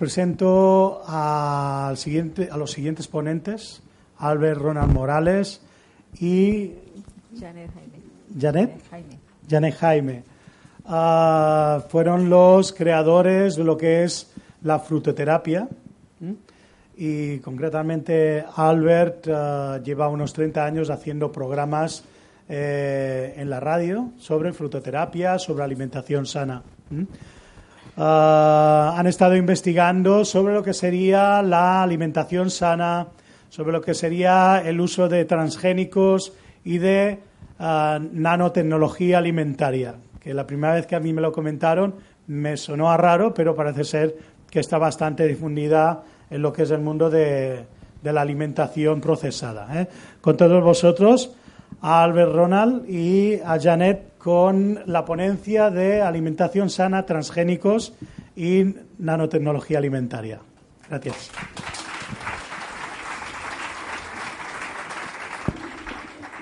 Presento al siguiente, a los siguientes ponentes, Albert Ronald Morales y Janet Jaime. Janet Jaime. Janet Jaime. Uh, fueron los creadores de lo que es la frutoterapia y concretamente Albert uh, lleva unos 30 años haciendo programas eh, en la radio sobre frutoterapia, sobre alimentación sana. Ah, han estado investigando sobre lo que sería la alimentación sana, sobre lo que sería el uso de transgénicos y de ah, nanotecnología alimentaria, que la primera vez que a mí me lo comentaron me sonó a raro, pero parece ser que está bastante difundida en lo que es el mundo de, la alimentación procesada. ¿eh? Con todos vosotros, a Albert Ronald y a Janet con la ponencia de alimentación sana, transgénicos y nanotecnología alimentaria. Gracias.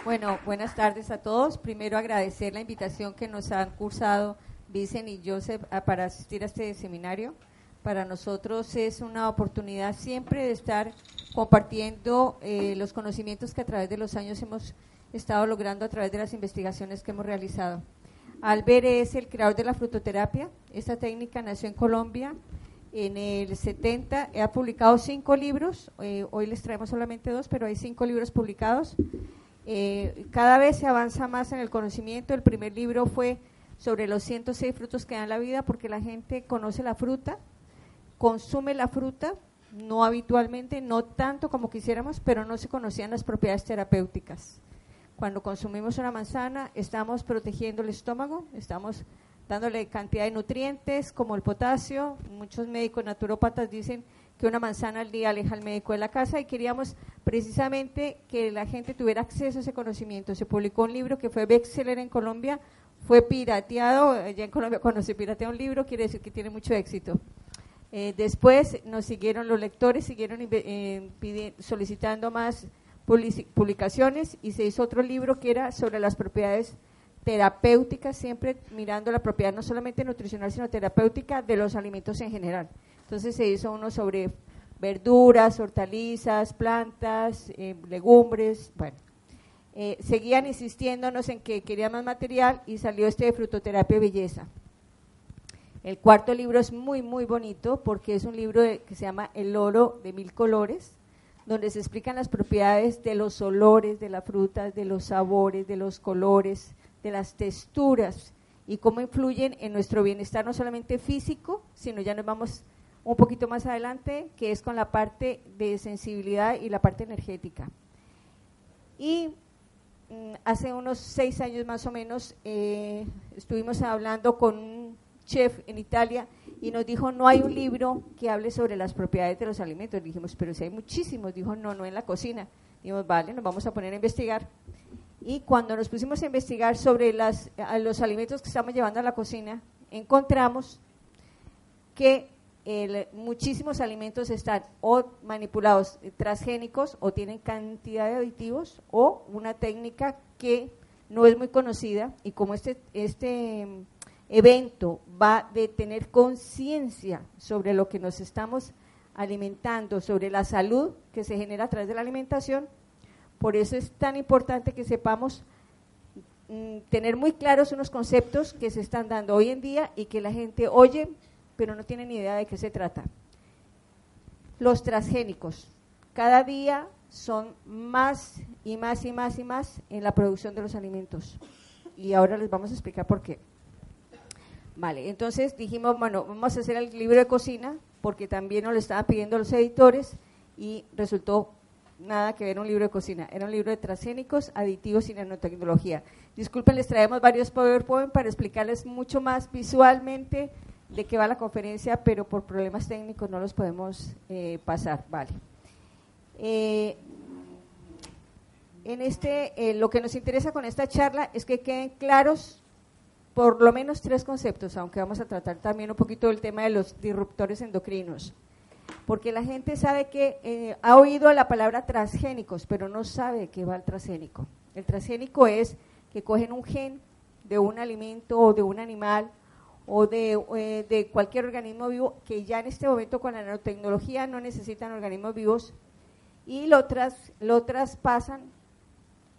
Bueno, buenas tardes a todos. Primero agradecer la invitación que nos han cursado Vicen y Joseph para asistir a este seminario. Para nosotros es una oportunidad siempre de estar compartiendo eh, los conocimientos que a través de los años hemos estado logrando a través de las investigaciones que hemos realizado. Albert es el creador de la frutoterapia. Esta técnica nació en Colombia en el 70. Ha publicado cinco libros. Eh, hoy les traemos solamente dos, pero hay cinco libros publicados. Eh, cada vez se avanza más en el conocimiento. El primer libro fue sobre los 106 frutos que dan la vida, porque la gente conoce la fruta, consume la fruta, no habitualmente, no tanto como quisiéramos, pero no se conocían las propiedades terapéuticas. Cuando consumimos una manzana, estamos protegiendo el estómago, estamos dándole cantidad de nutrientes como el potasio. Muchos médicos naturópatas dicen que una manzana al día aleja al médico de la casa y queríamos precisamente que la gente tuviera acceso a ese conocimiento. Se publicó un libro que fue bestseller en Colombia, fue pirateado, allá en Colombia cuando se piratea un libro quiere decir que tiene mucho éxito. Eh, después nos siguieron los lectores, siguieron eh, solicitando más publicaciones y se hizo otro libro que era sobre las propiedades terapéuticas, siempre mirando la propiedad no solamente nutricional, sino terapéutica de los alimentos en general. Entonces se hizo uno sobre verduras, hortalizas, plantas, eh, legumbres, bueno. Eh, seguían insistiéndonos en que quería más material y salió este de frutoterapia belleza. El cuarto libro es muy, muy bonito porque es un libro que se llama El oro de mil colores donde se explican las propiedades de los olores de la fruta, de los sabores, de los colores, de las texturas y cómo influyen en nuestro bienestar no solamente físico, sino ya nos vamos un poquito más adelante, que es con la parte de sensibilidad y la parte energética. Y mm, hace unos seis años más o menos eh, estuvimos hablando con un chef en Italia y nos dijo, no hay un libro que hable sobre las propiedades de los alimentos. Dijimos, pero si hay muchísimos. Dijo, no, no en la cocina. Dijimos, vale, nos vamos a poner a investigar. Y cuando nos pusimos a investigar sobre las, los alimentos que estamos llevando a la cocina, encontramos que muchísimos alimentos están o manipulados transgénicos o tienen cantidad de aditivos o una técnica que no es muy conocida y como este, este evento va de tener conciencia sobre lo que nos estamos alimentando sobre la salud que se genera a través de la alimentación. Por eso es tan importante que sepamos mm, tener muy claros unos conceptos que se están dando hoy en día y que la gente oye, pero no tiene ni idea de qué se trata. Los transgénicos. Cada día son más y más y más y más en la producción de los alimentos. Y ahora les vamos a explicar por qué. Vale, entonces dijimos, bueno, vamos a hacer el libro de cocina, porque también nos lo estaban pidiendo los editores, y resultó nada que ver un libro de cocina, era un libro de transgénicos, aditivos y nanotecnología. Disculpen, les traemos varios PowerPoint para explicarles mucho más visualmente de qué va la conferencia, pero por problemas técnicos no los podemos eh, pasar. Vale. Eh, en este, eh, lo que nos interesa con esta charla es que queden claros por lo menos tres conceptos, aunque vamos a tratar también un poquito del tema de los disruptores endocrinos. Porque la gente sabe que eh, ha oído la palabra transgénicos, pero no sabe qué va el transgénico. El transgénico es que cogen un gen de un alimento o de un animal o de, eh, cualquier organismo vivo que ya en este momento con la nanotecnología no necesitan organismos vivos y lo, tras, lo traspasan,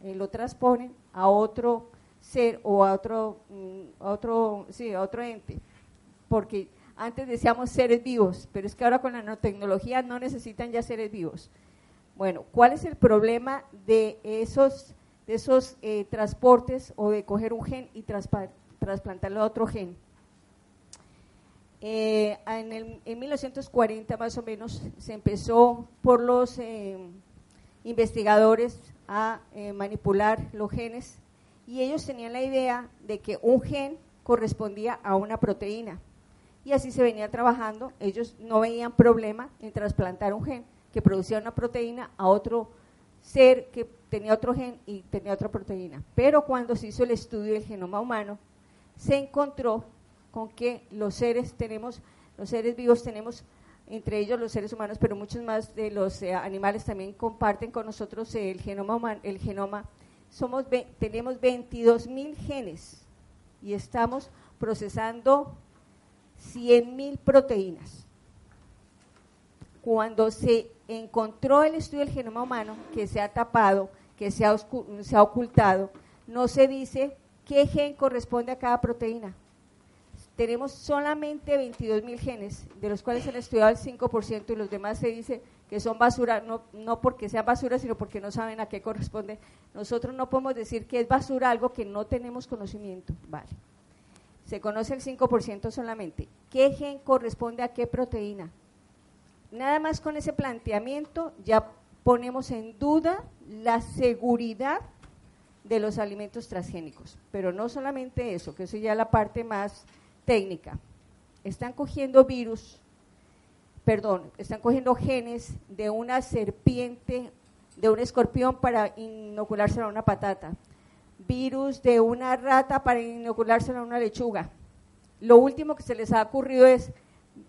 eh, lo transponen a otro ser o a otro, mm, otro, sí, a otro ente, porque antes decíamos seres vivos, pero es que ahora con la nanotecnología no necesitan ya seres vivos. Bueno, ¿cuál es el problema de esos, de esos eh, transportes o de coger un gen y trasplantarlo a otro gen? Eh, en, el, en 1940 más o menos se empezó por los eh, investigadores a manipular los genes y ellos tenían la idea de que un gen correspondía a una proteína. Y así se venía trabajando, ellos no veían problema en trasplantar un gen que producía una proteína a otro ser que tenía otro gen y tenía otra proteína. Pero cuando se hizo el estudio del genoma humano, se encontró con que los seres tenemos, los seres vivos tenemos, entre ellos los seres humanos, pero muchos más de los eh, animales también comparten con nosotros el genoma humano, el genoma somos, tenemos 22 mil genes y estamos procesando 100 mil proteínas. Cuando se encontró el estudio del genoma humano, que se ha tapado, que se ha, se ha ocultado, no se dice qué gen corresponde a cada proteína. Tenemos solamente 22 mil genes, de los cuales se han estudiado el 5% y los demás se dice que son basura, no, no porque sean basura, sino porque no saben a qué corresponde. Nosotros no podemos decir que es basura algo que no tenemos conocimiento. Vale. Se conoce el 5% solamente. ¿Qué gen corresponde a qué proteína? Nada más con ese planteamiento ya ponemos en duda la seguridad de los alimentos transgénicos. Pero no solamente eso, que eso ya es la parte más técnica. Están cogiendo virus perdón, están cogiendo genes de una serpiente, de un escorpión para inoculárselo a una patata, virus de una rata para inoculárselo a una lechuga. Lo último que se les ha ocurrido es,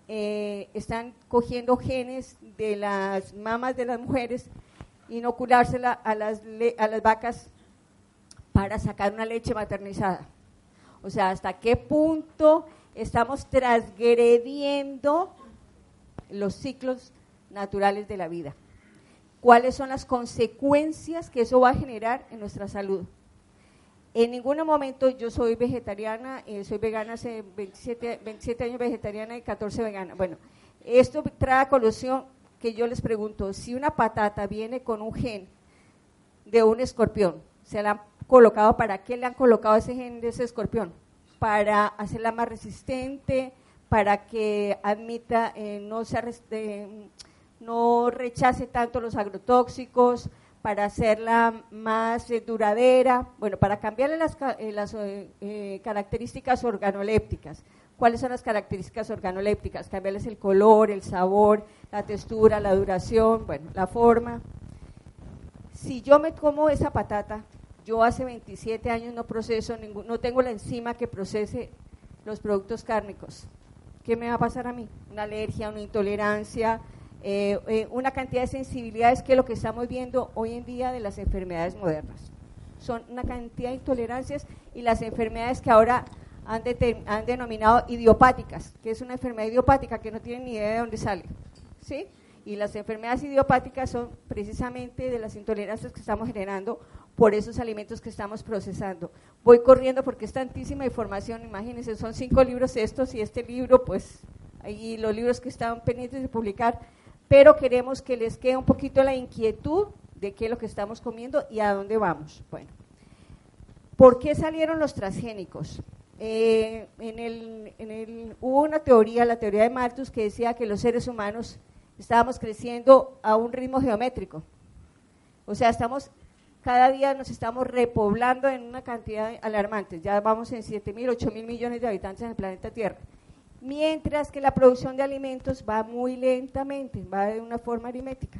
eh, están cogiendo genes de las mamas de las mujeres, inoculársela a las, a las vacas para sacar una leche maternizada. O sea, hasta qué punto estamos transgrediendo los ciclos naturales de la vida. ¿Cuáles son las consecuencias que eso va a generar en nuestra salud? En ningún momento yo soy vegetariana, eh, soy vegana hace 27, 27 años vegetariana y 14 vegana. Bueno, esto trae a colusión que yo les pregunto, si una patata viene con un gen de un escorpión, ¿se la han colocado para qué le han colocado ese gen de ese escorpión? Para hacerla más resistente, para que admita, eh, no, se no rechace tanto los agrotóxicos, para hacerla más eh, duradera, bueno, para cambiarle las, eh, características organolépticas. ¿Cuáles son las características organolépticas? Cambiarles el color, el sabor, la textura, la duración, bueno, la forma. Si yo me como esa patata, yo hace 27 años no proceso, ningún, no tengo la enzima que procese los productos cárnicos. ¿Qué me va a pasar a mí? Una alergia, una intolerancia, eh, eh, una cantidad de sensibilidades que es lo que estamos viendo hoy en día de las enfermedades modernas. Son una cantidad de intolerancias y las enfermedades que ahora han, han denominado idiopáticas, que es una enfermedad idiopática que no tienen ni idea de dónde sale. ¿sí? Y las enfermedades idiopáticas son precisamente de las intolerancias que estamos generando por esos alimentos que estamos procesando. Voy corriendo porque es tantísima información, imagínense, son cinco libros estos y este libro, pues, y los libros que están pendientes de publicar, pero queremos que les quede un poquito la inquietud de qué es lo que estamos comiendo y a dónde vamos. Bueno, ¿por qué salieron los transgénicos? Eh, en el, en el, hubo una teoría, la teoría de Malthus, que decía que los seres humanos estábamos creciendo a un ritmo geométrico. O sea, estamos cada día nos estamos repoblando en una cantidad alarmante. Ya vamos en 7 mil, 8 mil millones de habitantes en el planeta Tierra. Mientras que la producción de alimentos va muy lentamente, va de una forma aritmética.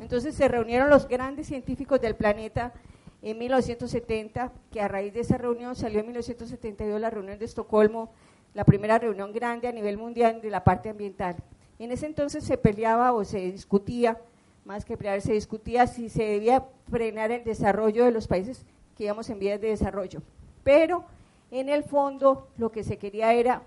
Entonces se reunieron los grandes científicos del planeta en 1970, que a raíz de esa reunión salió en 1972 la reunión de Estocolmo, la primera reunión grande a nivel mundial de la parte ambiental. En ese entonces se peleaba o se discutía más que pelear, se discutía si se debía frenar el desarrollo de los países que íbamos en vías de desarrollo. Pero en el fondo lo que se quería era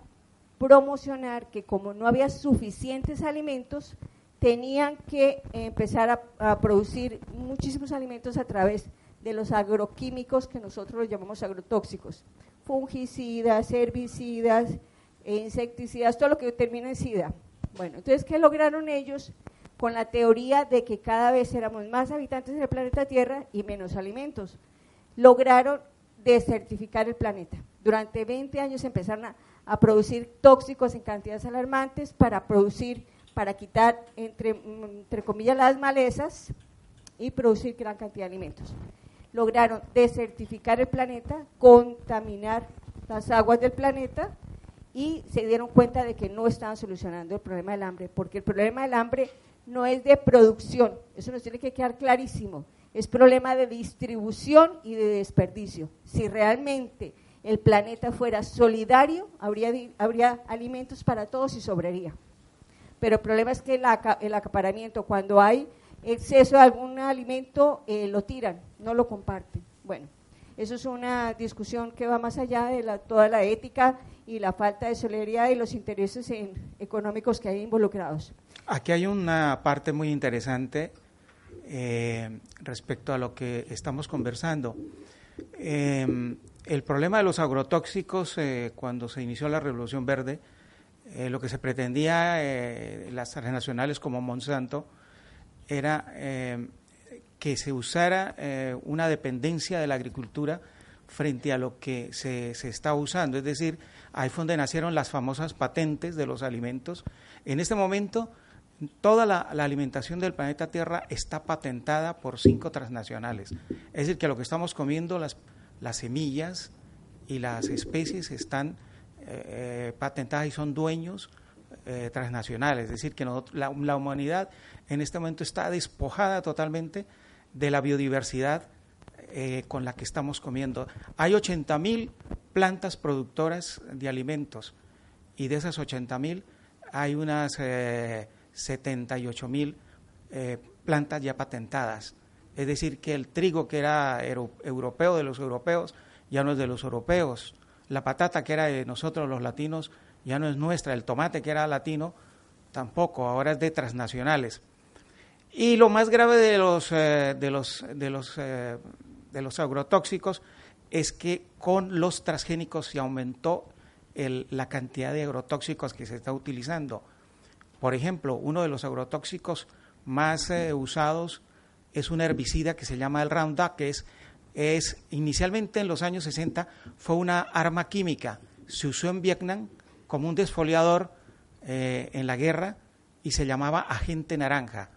promocionar que como no había suficientes alimentos, tenían que empezar a, producir muchísimos alimentos a través de los agroquímicos que nosotros los llamamos agrotóxicos, fungicidas, herbicidas, insecticidas, todo lo que termina en sida. Bueno, entonces, ¿qué lograron ellos? Con la teoría de que cada vez éramos más habitantes del planeta Tierra y menos alimentos. Lograron desertificar el planeta. Durante 20 años empezaron a, producir tóxicos en cantidades alarmantes para producir, para quitar, entre, entre comillas, las malezas y producir gran cantidad de alimentos. Lograron desertificar el planeta, contaminar las aguas del planeta y se dieron cuenta de que no estaban solucionando el problema del hambre, porque el problema del hambre no es de producción, eso nos tiene que quedar clarísimo, es problema de distribución y de desperdicio. Si realmente el planeta fuera solidario, habría, habría alimentos para todos y sobraría. Pero el problema es que el, acaparamiento, cuando hay exceso de algún alimento, eh, lo tiran, no lo comparten. Bueno, eso es una discusión que va más allá de la, toda la ética y la falta de solidaridad y los intereses económicos que hay involucrados. Aquí hay una parte muy interesante eh, respecto a lo que estamos conversando. Eh, el problema de los agrotóxicos, eh, cuando se inició la Revolución Verde, lo que se pretendía, las transnacionales como Monsanto, era que se usara una dependencia de la agricultura frente a lo que se está usando. Es decir, ahí fue donde nacieron las famosas patentes de los alimentos. En este momento, toda la, alimentación del planeta Tierra está patentada por cinco transnacionales. Es decir, que lo que estamos comiendo, las, las semillas y las especies están eh, patentadas y son dueños eh, transnacionales. Es decir, que la, la, humanidad en este momento está despojada totalmente de la biodiversidad eh, con la que estamos comiendo. Hay 80.000 plantas productoras de alimentos y de esas 80.000 hay unas 78.000 eh, plantas ya patentadas. Es decir, que el trigo que era europeo de los europeos ya no es de los europeos. La patata que era de nosotros los latinos ya no es nuestra. El tomate que era latino tampoco, ahora es de transnacionales. Y lo más grave de los, eh, de los, de los de los agrotóxicos es que con los transgénicos se aumentó la cantidad de agrotóxicos que se está utilizando. Por ejemplo, uno de los agrotóxicos más eh, usados es un herbicida que se llama el Roundup, que es, es inicialmente en los años 60 fue una arma química. Se usó en Vietnam como un desfoliador eh, en la guerra y se llamaba agente naranja.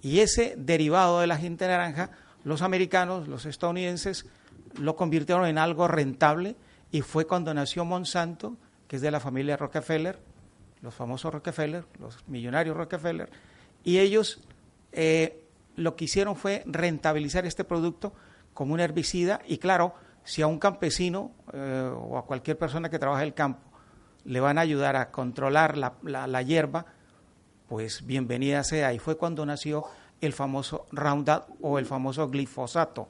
Y ese derivado del agente naranja los americanos, los estadounidenses, lo convirtieron en algo rentable y fue cuando nació Monsanto, que es de la familia Rockefeller, los famosos Rockefeller, los millonarios Rockefeller, y ellos eh, lo que hicieron fue rentabilizar este producto como un herbicida y claro, si a un campesino eh, o a cualquier persona que trabaja en el campo le van a ayudar a controlar la, la hierba, pues bienvenida sea. Y fue cuando nació el famoso Roundup o el famoso glifosato,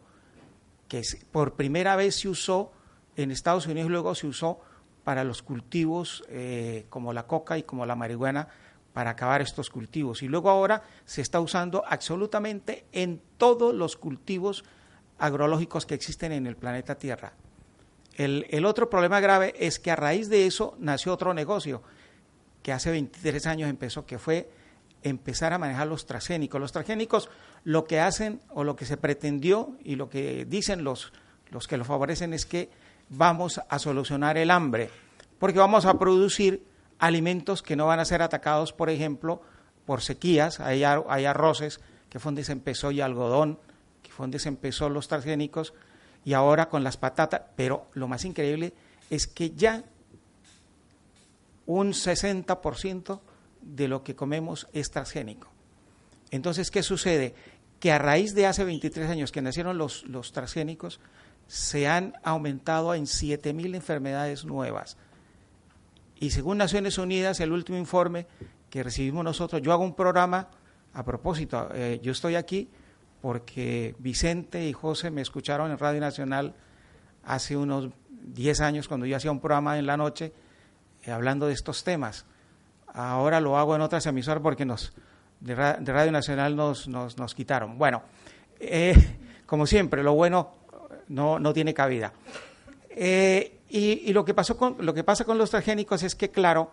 que por primera vez se usó en Estados Unidos y luego se usó para los cultivos eh, como la coca y como la marihuana para acabar estos cultivos. Y luego ahora se está usando absolutamente en todos los cultivos agrológicos que existen en el planeta Tierra. El, el, otro problema grave es que a raíz de eso nació otro negocio que hace 23 años empezó, que fue empezar a manejar los transgénicos. Los transgénicos lo que hacen o lo que se pretendió y lo que dicen los, los que lo favorecen es que vamos a solucionar el hambre, porque vamos a producir alimentos que no van a ser atacados, por ejemplo, por sequías, hay, hay arroces, que fue donde se empezó, y algodón, que fue donde se empezó los transgénicos, y ahora con las patatas, pero lo más increíble es que ya un 60% de lo que comemos es transgénico. Entonces, ¿qué sucede? Que a raíz de hace 23 años que nacieron los, los transgénicos, se han aumentado en 7.000 enfermedades nuevas. Y según Naciones Unidas, el último informe que recibimos nosotros, yo hago un programa, a propósito, eh, yo estoy aquí porque Vicente y José me escucharon en Radio Nacional hace unos 10 años cuando yo hacía un programa en la noche eh, hablando de estos temas. Ahora lo hago en otras emisoras porque nos, de, Radio Nacional nos, nos, nos quitaron. Bueno, eh, como siempre, lo bueno no, no tiene cabida. Eh, y, lo, que pasó con, lo que pasa con los transgénicos es que, claro,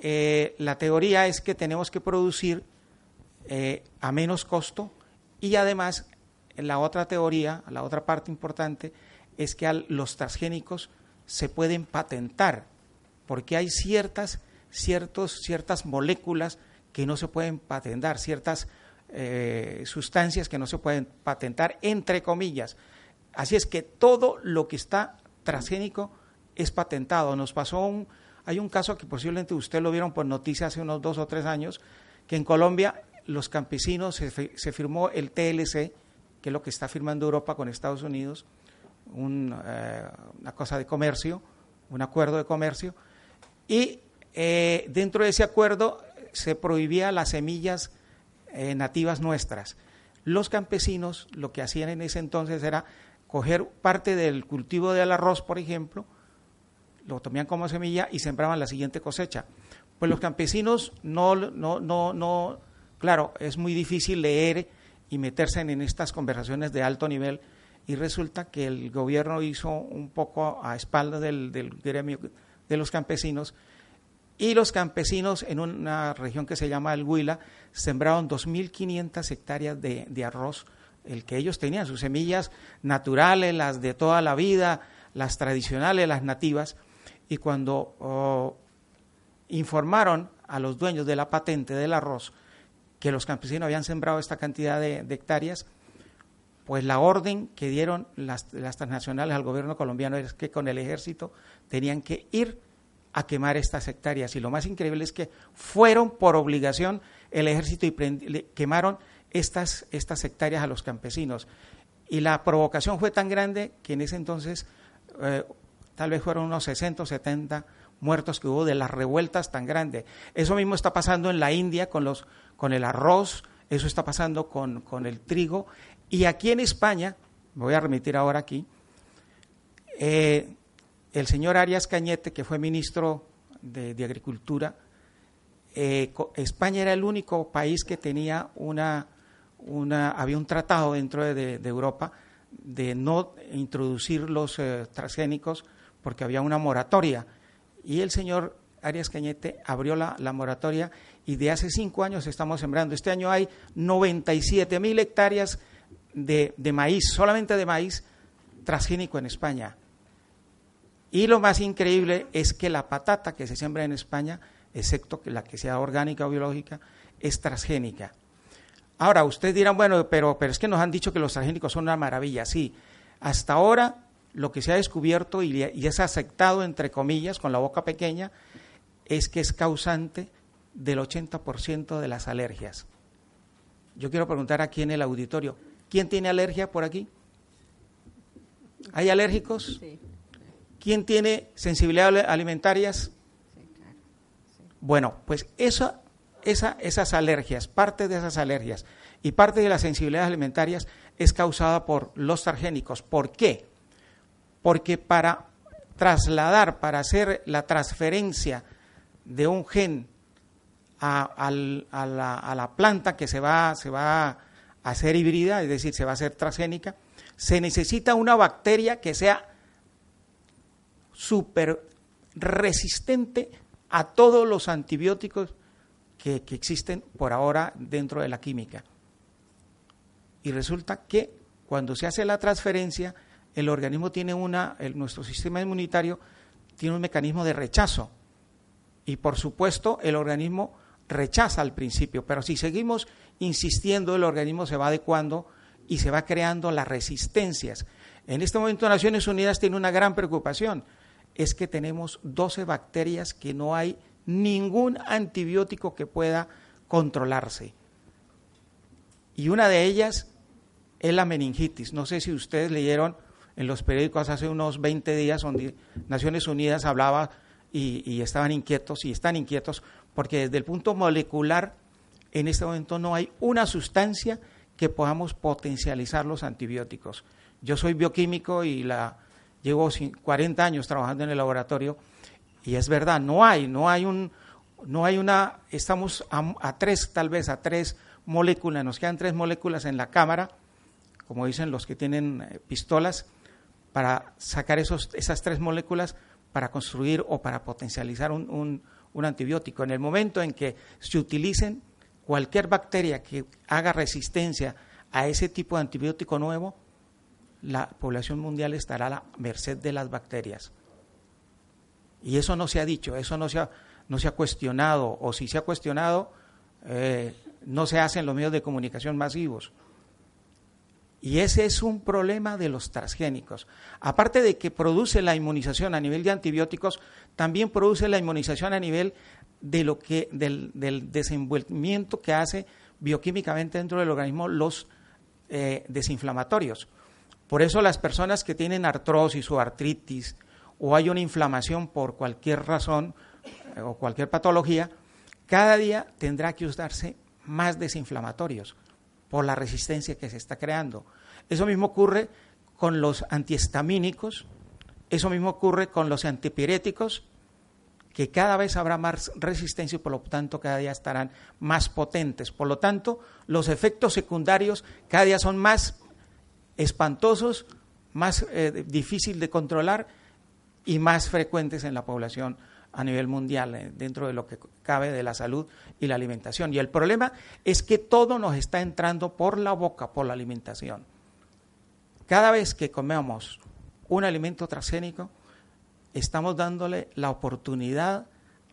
eh, la teoría es que tenemos que producir eh, a menos costo y además la otra teoría, la otra parte importante, es que los transgénicos se pueden patentar porque hay ciertas, ciertos, ciertas moléculas que no se pueden patentar, ciertas sustancias que no se pueden patentar, entre comillas. Así es que todo lo que está transgénico es patentado. Nos pasó un, hay un caso que posiblemente usted lo vieron por noticias hace unos dos o tres años, que en Colombia los campesinos se, firmó el TLC, que es lo que está firmando Europa con Estados Unidos, eh, una cosa de comercio, un acuerdo de comercio, y eh, dentro de ese acuerdo se prohibía las semillas eh, nativas nuestras. Los campesinos lo que hacían en ese entonces era coger parte del cultivo del arroz, por ejemplo, lo tomaban como semilla y sembraban la siguiente cosecha. Pues los campesinos no, no, no, no, claro, es muy difícil leer y meterse en, estas conversaciones de alto nivel y resulta que el gobierno hizo un poco a espaldas del, gremio de los campesinos y los campesinos en una región que se llama el Huila sembraron 2.500 hectáreas de, de arroz el que ellos tenían, sus semillas naturales, las de toda la vida, las tradicionales, las nativas, y cuando oh, informaron a los dueños de la patente del arroz que los campesinos habían sembrado esta cantidad de, hectáreas, pues la orden que dieron las, las, transnacionales al gobierno colombiano es que con el ejército tenían que ir a quemar estas hectáreas. Y lo más increíble es que fueron por obligación el ejército y quemaron estas, estas hectáreas a los campesinos. Y la provocación fue tan grande que en ese entonces eh, tal vez fueron unos 60 o 70 muertos que hubo de las revueltas tan grandes. Eso mismo está pasando en la India con, los, con el arroz, eso está pasando con, con el trigo. Y aquí en España, me voy a remitir ahora aquí, eh, el señor Arias Cañete, que fue ministro de, de Agricultura, eh, España era el único país que tenía una, una, había un tratado dentro de, Europa de no introducir los eh, transgénicos porque había una moratoria. Y el señor Arias Cañete abrió la, moratoria y de hace cinco años estamos sembrando. Este año hay 97 mil hectáreas de, de maíz, solamente de maíz transgénico en España. Y lo más increíble es que la patata que se siembra en España, excepto que la que sea orgánica o biológica, es transgénica. Ahora, ustedes dirán, bueno, pero, pero es que nos han dicho que los transgénicos son una maravilla. Sí, hasta ahora lo que se ha descubierto y, es aceptado, entre comillas, con la boca pequeña, es que es causante del 80% de las alergias. Yo quiero preguntar aquí en el auditorio, ¿quién tiene alergia por aquí? ¿Hay alérgicos? Sí. ¿Quién tiene sensibilidad alimentarias? Sí, claro. Bueno, pues eso esas alergias, parte de esas alergias y parte de las sensibilidades alimentarias es causada por los transgénicos. ¿Por qué? Porque para trasladar, para hacer la transferencia de un gen a, la, planta que se va, se va a hacer híbrida, es decir, se va a hacer transgénica, se necesita una bacteria que sea súper resistente a todos los antibióticos que, existen por ahora dentro de la química. Y resulta que cuando se hace la transferencia, el organismo tiene una, nuestro sistema inmunitario tiene un mecanismo de rechazo. Y por supuesto, el organismo rechaza al principio, pero si seguimos insistiendo, el organismo se va adecuando y se va creando las resistencias. En este momento Naciones Unidas tiene una gran preocupación, es que tenemos 12 bacterias que no hay ningún antibiótico que pueda controlarse. Y una de ellas es la meningitis. No sé si ustedes leyeron en los periódicos hace unos 20 días donde Naciones Unidas hablaba y, estaban inquietos y están inquietos porque desde el punto molecular en este momento no hay una sustancia que podamos potencializar los antibióticos. Yo soy bioquímico y la llevo 40 años trabajando en el laboratorio y es verdad, no hay, no hay un, no hay una, estamos a, tres, tal vez a tres moléculas, nos quedan tres moléculas en la cámara, como dicen los que tienen eh, pistolas, para sacar esos, esas tres moléculas para construir o para potencializar un, un antibiótico. En el momento en que se utilicen cualquier bacteria que haga resistencia a ese tipo de antibiótico nuevo, la población mundial estará a la merced de las bacterias. Y eso no se ha dicho, eso no se ha, no se ha cuestionado, o si se ha cuestionado, eh, no se hace en los medios de comunicación masivos. Y ese es un problema de los transgénicos. Aparte de que produce la inmunización a nivel de antibióticos, también produce la inmunización a nivel de lo que, del, desenvolvimiento que hace bioquímicamente dentro del organismo los eh, desinflamatorios. Por eso las personas que tienen artrosis o artritis o hay una inflamación por cualquier razón eh, o cualquier patología, cada día tendrá que usarse más desinflamatorios por la resistencia que se está creando. Eso mismo ocurre con los antihistamínicos, eso mismo ocurre con los antipiréticos, que cada vez habrá más resistencia y por lo tanto cada día estarán más potentes. Por lo tanto, los efectos secundarios cada día son más espantosos, más eh, difícil de controlar y más frecuentes en la población a nivel mundial, eh, dentro de lo que cabe de la salud y la alimentación. Y el problema es que todo nos está entrando por la boca, por la alimentación. Cada vez que comemos un alimento transgénico, estamos dándole la oportunidad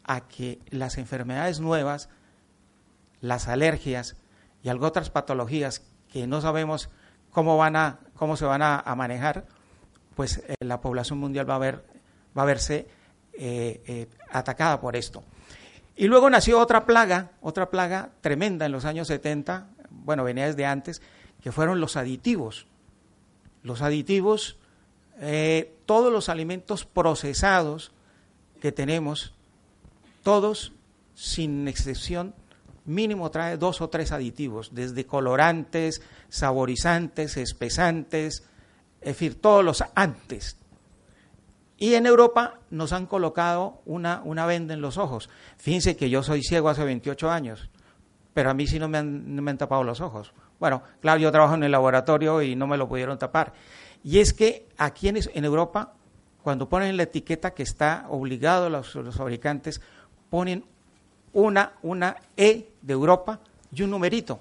a que las enfermedades nuevas, las alergias y algo otras patologías que no sabemos cómo van a cómo se van a, manejar, pues eh, la población mundial va a ver va a verse eh, eh, atacada por esto. Y luego nació otra plaga, otra plaga tremenda en los años 70, bueno, venía desde antes, que fueron los aditivos. Los aditivos, eh, todos los alimentos procesados que tenemos, todos, sin excepción, mínimo trae dos o tres aditivos, desde colorantes, saborizantes, espesantes, es decir, todos los antes, y en Europa nos han colocado una, una venda en los ojos. Fíjense que yo soy ciego hace 28 años, pero a mí sí no me han, tapado los ojos. Bueno, claro, yo trabajo en el laboratorio y no me lo pudieron tapar. Y es que aquí en, en Europa, cuando ponen la etiqueta que está obligado los, los fabricantes, ponen una, una E de Europa y un numerito.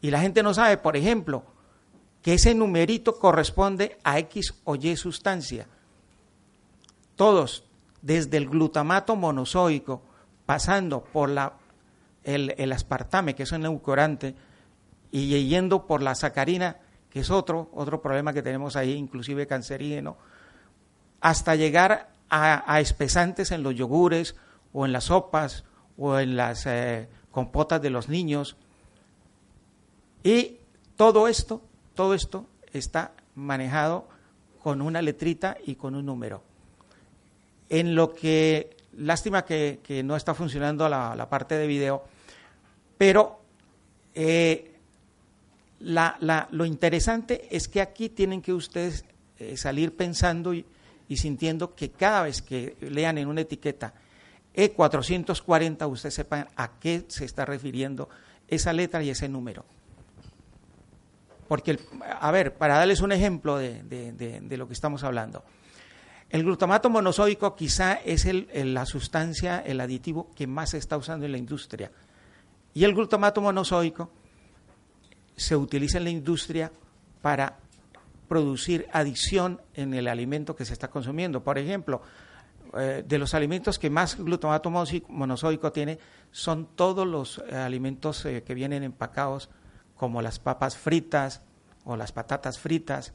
Y la gente no sabe, por ejemplo, que ese numerito corresponde a X o Y sustancia todos, desde el glutamato monozoico, pasando por la, el, aspartame, que es un edulcorante, y yendo por la sacarina, que es otro, otro problema que tenemos ahí, inclusive cancerígeno, hasta llegar a, espesantes en los yogures o en las sopas o en las eh, compotas de los niños. Y todo esto, todo esto está manejado con una letrita y con un número en lo que, lástima que, no está funcionando la, parte de video, pero eh, lo interesante es que aquí tienen que ustedes eh, salir pensando y, sintiendo que cada vez que lean en una etiqueta E440, usted sepa a qué se está refiriendo esa letra y ese número. Porque, a ver, para darles un ejemplo de, lo que estamos hablando. El glutamato monosódico quizá es la sustancia, el aditivo que más se está usando en la industria. Y el glutamato monosódico se utiliza en la industria para producir adición en el alimento que se está consumiendo. Por ejemplo, eh, de los alimentos que más glutamato monosódico tiene son todos los eh, alimentos eh, que vienen empacados, como las papas fritas o las patatas fritas,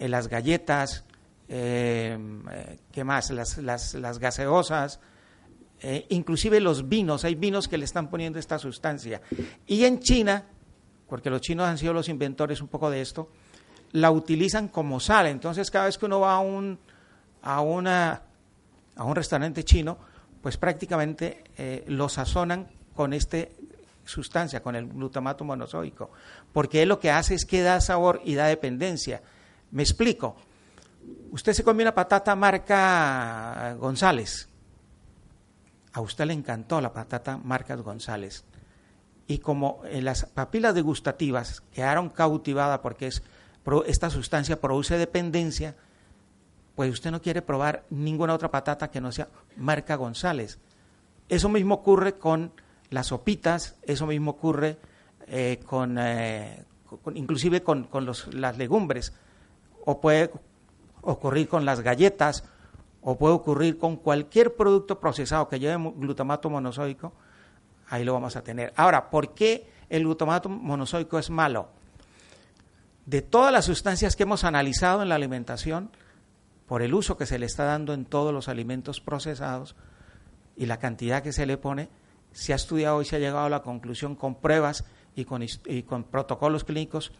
las galletas, ¿qué más? Las, las, las gaseosas, inclusive los vinos. Hay vinos que le están poniendo esta sustancia. Y en China, porque los chinos han sido los inventores un poco de esto, la utilizan como sal. Entonces, cada vez que uno va a un, a una, a un restaurante chino, pues prácticamente eh, lo sazonan con esta sustancia, con el glutamato monosódico, porque él lo que hace es que da sabor y da dependencia. Me explico. Usted se come una patata marca González. A usted le encantó la patata marca González. Y como en las papilas degustativas quedaron cautivadas porque es esta sustancia produce dependencia, pues usted no quiere probar ninguna otra patata que no sea marca González. Eso mismo ocurre con las sopitas, eso mismo ocurre eh, eh, con, inclusive con, las legumbres, o puede ocurrir con las galletas, o puede ocurrir con cualquier producto procesado que lleve glutamato monosódico, ahí lo vamos a tener. Ahora, ¿por qué el glutamato monosódico es malo? de todas las sustancias que hemos analizado en la alimentación, por el uso que se le está dando en todos los alimentos procesados y la cantidad que se le pone, se ha estudiado y se ha llegado a la conclusión con pruebas y con, y con protocolos clínicos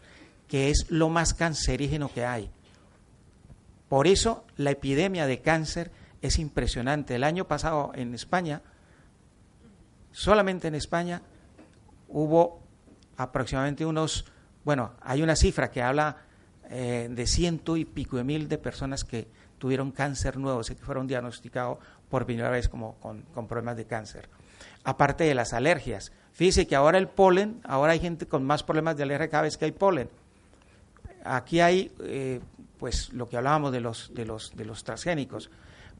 que es lo más cancerígeno que hay. Por eso la epidemia de cáncer es impresionante. El año pasado en España, solamente en España, hubo aproximadamente unos bueno, hay una cifra que habla eh, de ciento y pico de mil de personas que tuvieron cáncer nuevo, que fueron diagnosticados por primera vez como con, problemas de cáncer. Aparte de las alergias. Fíjese que ahora el polen, ahora hay gente con más problemas de alergia cada vez que hay polen. Aquí hay, eh, pues, lo que hablábamos de los, de los, de los transgénicos.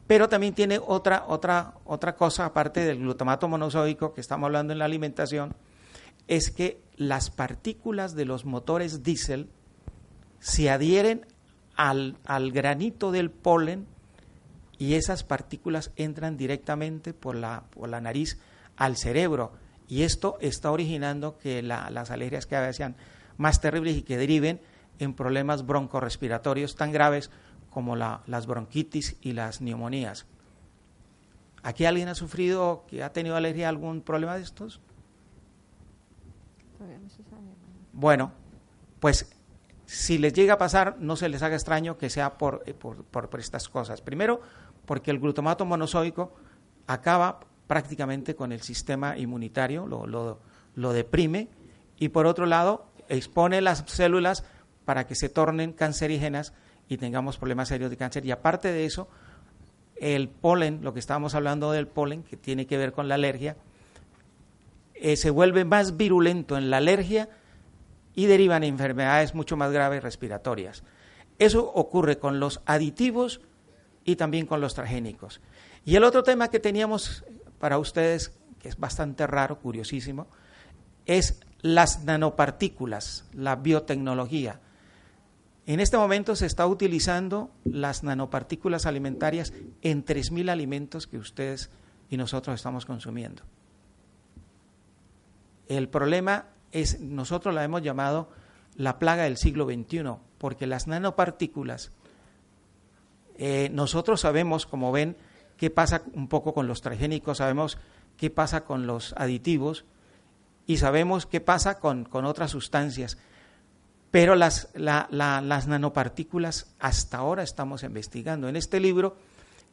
Pero también tiene otra, otra, otra cosa, aparte del glutamato monosódico que estamos hablando en la alimentación, es que las partículas de los motores diésel se adhieren al, granito del polen y esas partículas entran directamente por la, por la nariz al cerebro. Y esto está originando que las alergias cada vez sean más terribles y que deriven en problemas broncorespiratorios tan graves como las bronquitis y las neumonías. ¿Aquí alguien ha sufrido, que ha tenido alergia a algún problema de estos? Bueno, pues si les llega a pasar, no se les haga extraño que sea por, eh, por, estas cosas. Primero, porque el glutamato monosódico acaba prácticamente con el sistema inmunitario, lo, lo, lo deprime, y por otro lado, expone las células para que se tornen cancerígenas y tengamos problemas serios de cáncer. Y aparte de eso, el polen, lo que estábamos hablando del polen, que tiene que ver con la alergia, eh, se vuelve más virulento en la alergia y derivan enfermedades mucho más graves respiratorias. Eso ocurre con los aditivos y también con los transgénicos. Y el otro tema que teníamos para ustedes, que es bastante raro, curiosísimo, es las nanopartículas, la biotecnología. En este momento se está utilizando las nanopartículas alimentarias en 3.000 alimentos que ustedes y nosotros estamos consumiendo. El problema es, nosotros la hemos llamado la plaga del siglo XXI, porque las nanopartículas, eh, nosotros sabemos, como ven, qué pasa un poco con los transgénicos, sabemos qué pasa con los aditivos y sabemos qué pasa con, otras sustancias. Pero las, las nanopartículas hasta ahora estamos investigando. En este libro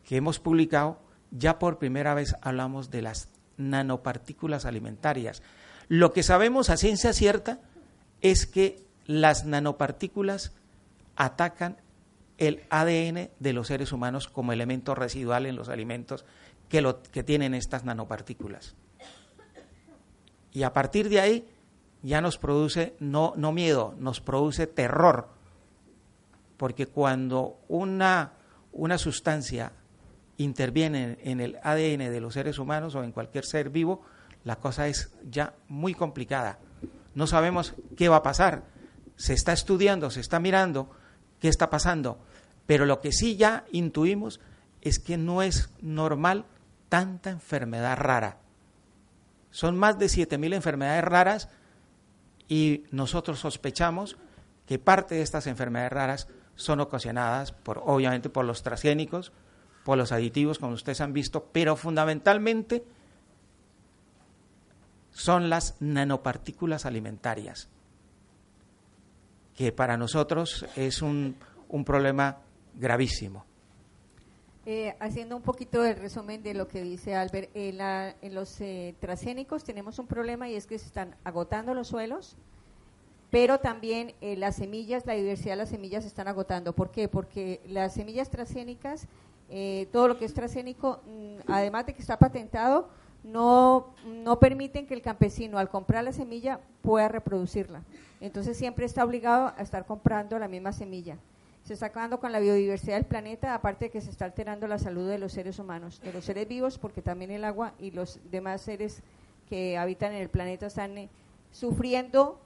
que hemos publicado, ya por primera vez hablamos de las nanopartículas alimentarias. Lo que sabemos a ciencia cierta es que las nanopartículas atacan el ADN de los seres humanos como elemento residual en los alimentos que tienen estas nanopartículas. Y a partir de ahí ya nos produce no, no miedo, nos produce terror, porque cuando una, una sustancia interviene en el ADN de los seres humanos o en cualquier ser vivo, la cosa es ya muy complicada. No sabemos qué va a pasar. Se está estudiando, se está mirando qué está pasando, pero lo que sí ya intuimos es que no es normal tanta enfermedad rara. Son más de 7.000 enfermedades raras y nosotros sospechamos que parte de estas enfermedades raras son ocasionadas por, obviamente, por los transgénicos, por los aditivos, como ustedes han visto, pero fundamentalmente son las nanopartículas alimentarias, que para nosotros es un, un problema gravísimo. Eh, haciendo un poquito de resumen de lo que dice Albert, en, los eh, transgénicos tenemos un problema y es que se están agotando los suelos, pero también eh, las semillas, la diversidad de las semillas se están agotando. ¿Por qué? Porque las semillas transgénicas, eh, todo lo que es transgénico, mm, además de que está patentado, no, no permiten que el campesino al comprar la semilla pueda reproducirla. Entonces siempre está obligado a estar comprando la misma semilla se está acabando con la biodiversidad del planeta, aparte de que se está alterando la salud de los seres humanos, de los seres vivos, porque también el agua y los demás seres que habitan en el planeta están eh, sufriendo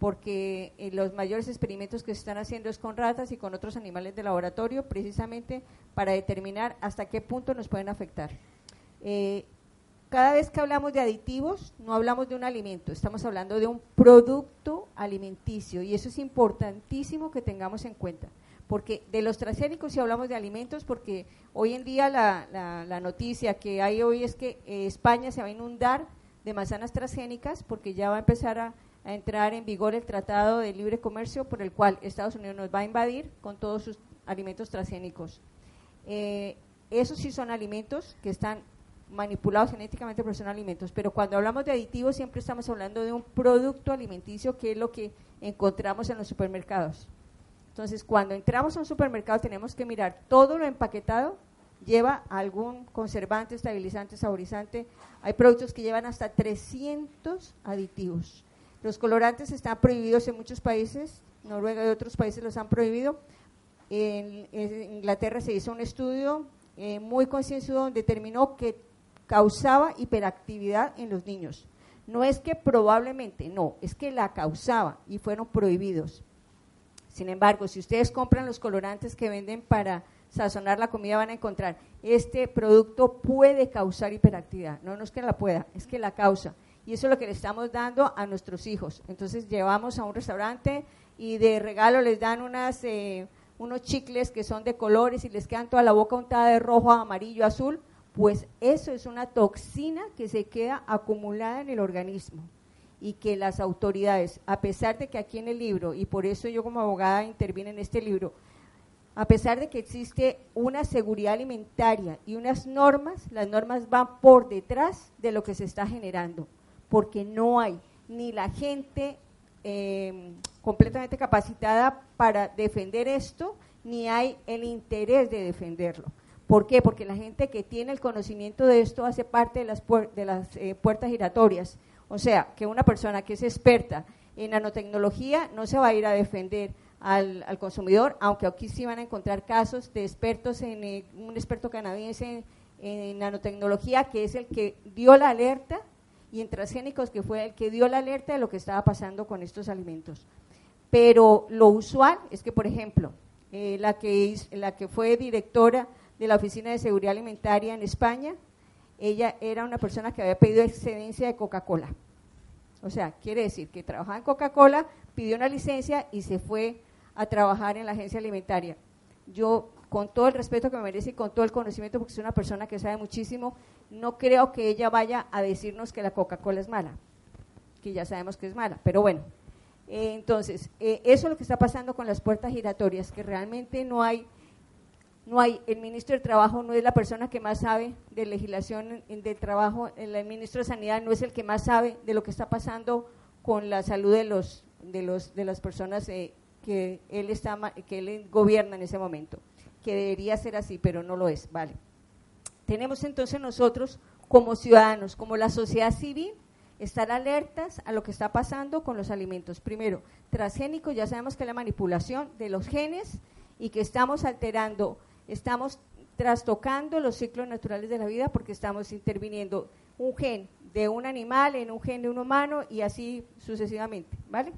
porque eh, los mayores experimentos que se están haciendo es con ratas y con otros animales de laboratorio, precisamente para determinar hasta qué punto nos pueden afectar. Eh, cada vez que hablamos de aditivos, no hablamos de un alimento, estamos hablando de un producto alimenticio y eso es importantísimo que tengamos en cuenta porque de los transgénicos si hablamos de alimentos, porque hoy en día la, noticia que hay hoy es que eh, España se va a inundar de manzanas transgénicas porque ya va a empezar a, entrar en vigor el Tratado de Libre Comercio por el cual Estados Unidos nos va a invadir con todos sus alimentos transgénicos. Eh, esos sí son alimentos que están manipulados genéticamente, pero son alimentos. Pero cuando hablamos de aditivos siempre estamos hablando de un producto alimenticio que es lo que encontramos en los supermercados. Entonces, cuando entramos a un supermercado tenemos que mirar todo lo empaquetado, lleva algún conservante, estabilizante, saborizante. Hay productos que llevan hasta 300 aditivos. Los colorantes están prohibidos en muchos países, Noruega y otros países los han prohibido. En, Inglaterra se hizo un estudio eh, muy concienzudo donde determinó que causaba hiperactividad en los niños. No es que probablemente, no, es que la causaba y fueron prohibidos. Sin embargo, si ustedes compran los colorantes que venden para sazonar la comida, van a encontrar, este producto puede causar hiperactividad. No, no es que la pueda, es que la causa. Y eso es lo que le estamos dando a nuestros hijos. Entonces llevamos a un restaurante y de regalo les dan unas, eh, unos chicles que son de colores y les quedan toda la boca untada de rojo, amarillo, azul. Pues eso es una toxina que se queda acumulada en el organismo y que las autoridades, a pesar de que aquí en el libro, y por eso yo como abogada intervine en este libro, a pesar de que existe una seguridad alimentaria y unas normas, las normas van por detrás de lo que se está generando, porque no hay ni la gente em, completamente capacitada para defender esto, ni hay el interés de defenderlo. ¿Por qué? Porque la gente que tiene el conocimiento de esto hace parte de las, de las eh, puertas giratorias. O sea, que una persona que es experta en nanotecnología no se va a ir a defender al, consumidor, aunque aquí sí van a encontrar casos de expertos, en eh, un experto canadiense en, nanotecnología que es el que dio la alerta y en transgénicos que fue el que dio la alerta de lo que estaba pasando con estos alimentos. Pero lo usual es que, por ejemplo, eh, la, que, la que fue directora de la Oficina de Seguridad Alimentaria en España, ella era una persona que había pedido excedencia de Coca-Cola. O sea, quiere decir que trabajaba en Coca-Cola, pidió una licencia y se fue a trabajar en la agencia alimentaria. Yo, con todo el respeto que me merece y con todo el conocimiento, porque es una persona que sabe muchísimo, no creo que ella vaya a decirnos que la Coca-Cola es mala, que ya sabemos que es mala, pero bueno. Eh, entonces, eh, eso es lo que está pasando con las puertas giratorias, que realmente no hay no hay, el ministro de Trabajo no es la persona que más sabe de legislación de trabajo, el ministro de Sanidad no es el que más sabe de lo que está pasando con la salud de los de los de las personas eh, que él está que él gobierna en ese momento, que debería ser así, pero no lo es, vale. Tenemos entonces nosotros como ciudadanos, como la sociedad civil, estar alertas a lo que está pasando con los alimentos. Primero, transgénicos, ya sabemos que la manipulación de los genes y que estamos alterando, estamos trastocando los ciclos naturales de la vida porque estamos interviniendo un gen de un animal en un gen de un humano y así sucesivamente, ¿vale?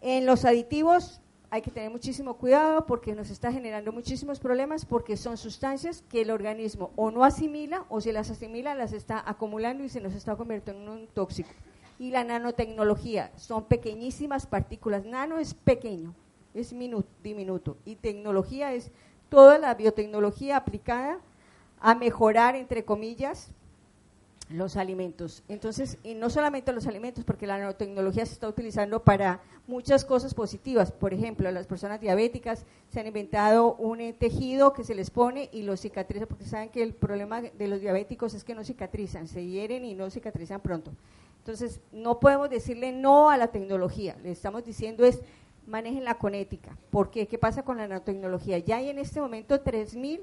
En los aditivos hay que tener muchísimo cuidado porque nos está generando muchísimos problemas porque son sustancias que el organismo o no asimila o si las asimila las está acumulando y se nos está convirtiendo en un tóxico. Y la nanotecnología son pequeñísimas partículas. Nano es pequeño, es diminuto. Y tecnología es toda la biotecnología aplicada a mejorar, entre comillas, los alimentos. Entonces, y no solamente los alimentos, porque la nanotecnología se está utilizando para muchas cosas positivas. Por ejemplo, las personas diabéticas se han inventado un tejido que se les pone y lo cicatriza, porque saben que el problema de los diabéticos es que no cicatrizan, se hieren y no cicatrizan pronto. Entonces, no podemos decirle no a la tecnología, le estamos diciendo es manejenla con ética. ¿Por qué? ¿Qué pasa con la nanotecnología? Ya hay en este momento 3.000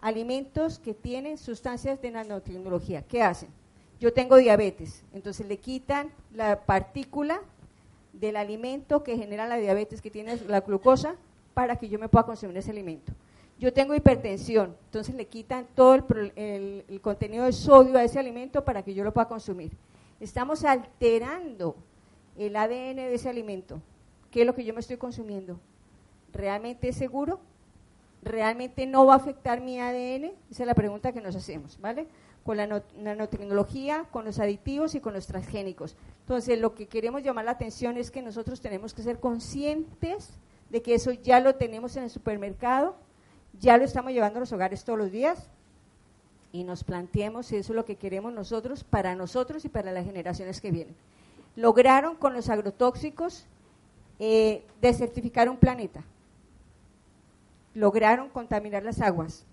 alimentos que tienen sustancias de nanotecnología. ¿Qué hacen? Yo tengo diabetes, entonces le quitan la partícula del alimento que genera la diabetes, que tiene la glucosa, para que yo me pueda consumir ese alimento. Yo tengo hipertensión, entonces le quitan todo el, el contenido de sodio a ese alimento para que yo lo pueda consumir. Estamos alterando el ADN de ese alimento. ¿Qué es lo que yo me estoy consumiendo? ¿Realmente es seguro? ¿realmente no va a afectar mi ADN? Esa es la pregunta que nos hacemos, ¿vale? Con la nanotecnología, con los aditivos y con los transgénicos. Entonces, lo que queremos llamar la atención es que nosotros tenemos que ser conscientes de que eso ya lo tenemos en el supermercado, ya lo estamos llevando a los hogares todos los días y nos planteemos si eso es lo que queremos nosotros, para nosotros y para las generaciones que vienen. Lograron con los agrotóxicos eh, desertificar un planeta lograron contaminar las aguas.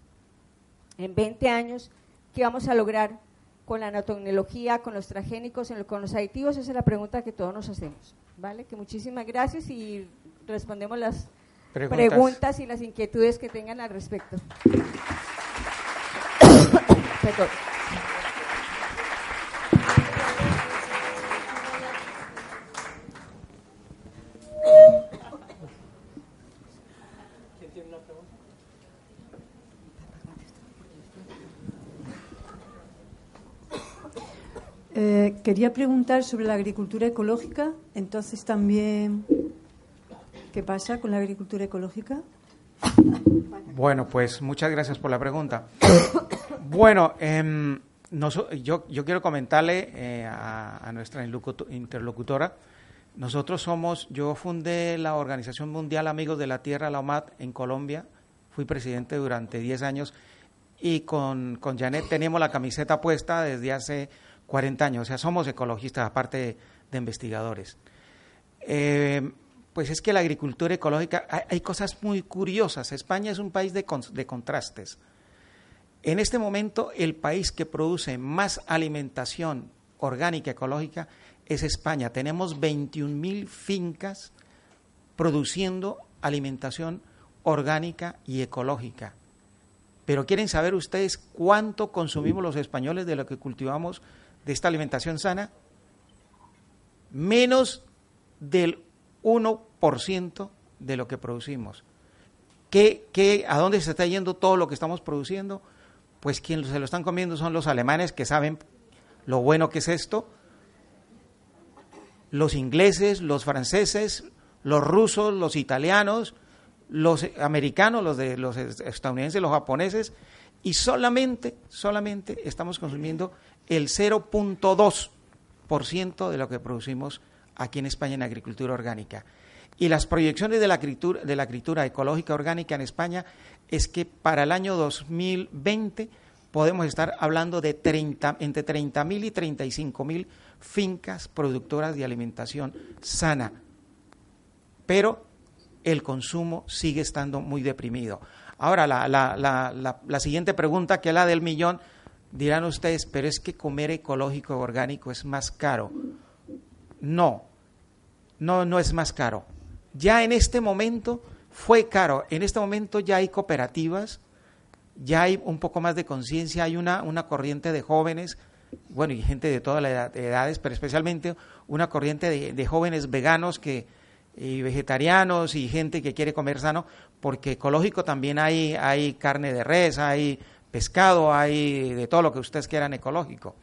En 20 años, ¿qué vamos a lograr con la nanotecnología, con los transgénicos, con los aditivos? Esa es la pregunta que todos nos hacemos. ¿Vale? Que muchísimas gracias y respondemos las preguntas, preguntas y las inquietudes que tengan al respecto. Perdón. Quería preguntar sobre la agricultura ecológica. Entonces también, ¿qué pasa con la agricultura ecológica? Bueno, pues muchas gracias por la pregunta. bueno, em, yo, quiero comentarle eh, a, nuestra interlocutora. Nosotros somos, yo fundé la Organización Mundial Amigos de la Tierra, la OMAT, en Colombia. Fui presidente durante 10 años y con, con Janet teníamos la camiseta puesta desde hace 40 años, o sea, somos ecologistas aparte de, investigadores. Eh, pues es que la agricultura ecológica, hay, cosas muy curiosas. España es un país de, de contrastes. En este momento, el país que produce más alimentación orgánica ecológica es España. Tenemos 21.000 fincas produciendo alimentación orgánica y ecológica. Pero quieren saber ustedes cuánto consumimos los españoles de lo que cultivamos de esta alimentación sana, menos del 1% de lo que producimos. ¿Qué, qué, a dónde se está yendo todo lo que estamos produciendo? Pues quienes se lo están comiendo son los alemanes que saben lo bueno que es esto, los ingleses, los franceses, los rusos, los italianos, los americanos, los de los estadounidenses, los japoneses, y solamente, solamente estamos consumiendo el 0.2% de lo que producimos aquí en España en agricultura orgánica. Y las proyecciones de la, agricultura, ecológica orgánica en España es que para el año 2020 podemos estar hablando de 30, entre 30.000 y 35.000 fincas productoras de alimentación sana. Pero el consumo sigue estando muy deprimido. Ahora, la, la, la, la, siguiente pregunta, que es la del millón, dirán ustedes, pero es que comer ecológico orgánico es más caro. No, no, no es más caro. Ya en este momento fue caro, en este momento ya hay cooperativas ya hay un poco más de conciencia, hay una, una corriente de jóvenes, bueno, y gente de todas las edades, pero especialmente una corriente de, jóvenes veganos que, y vegetarianos y gente que quiere comer sano, porque ecológico también hay, hay carne de res, hay pescado, hay de todo lo que ustedes quieran ecológico.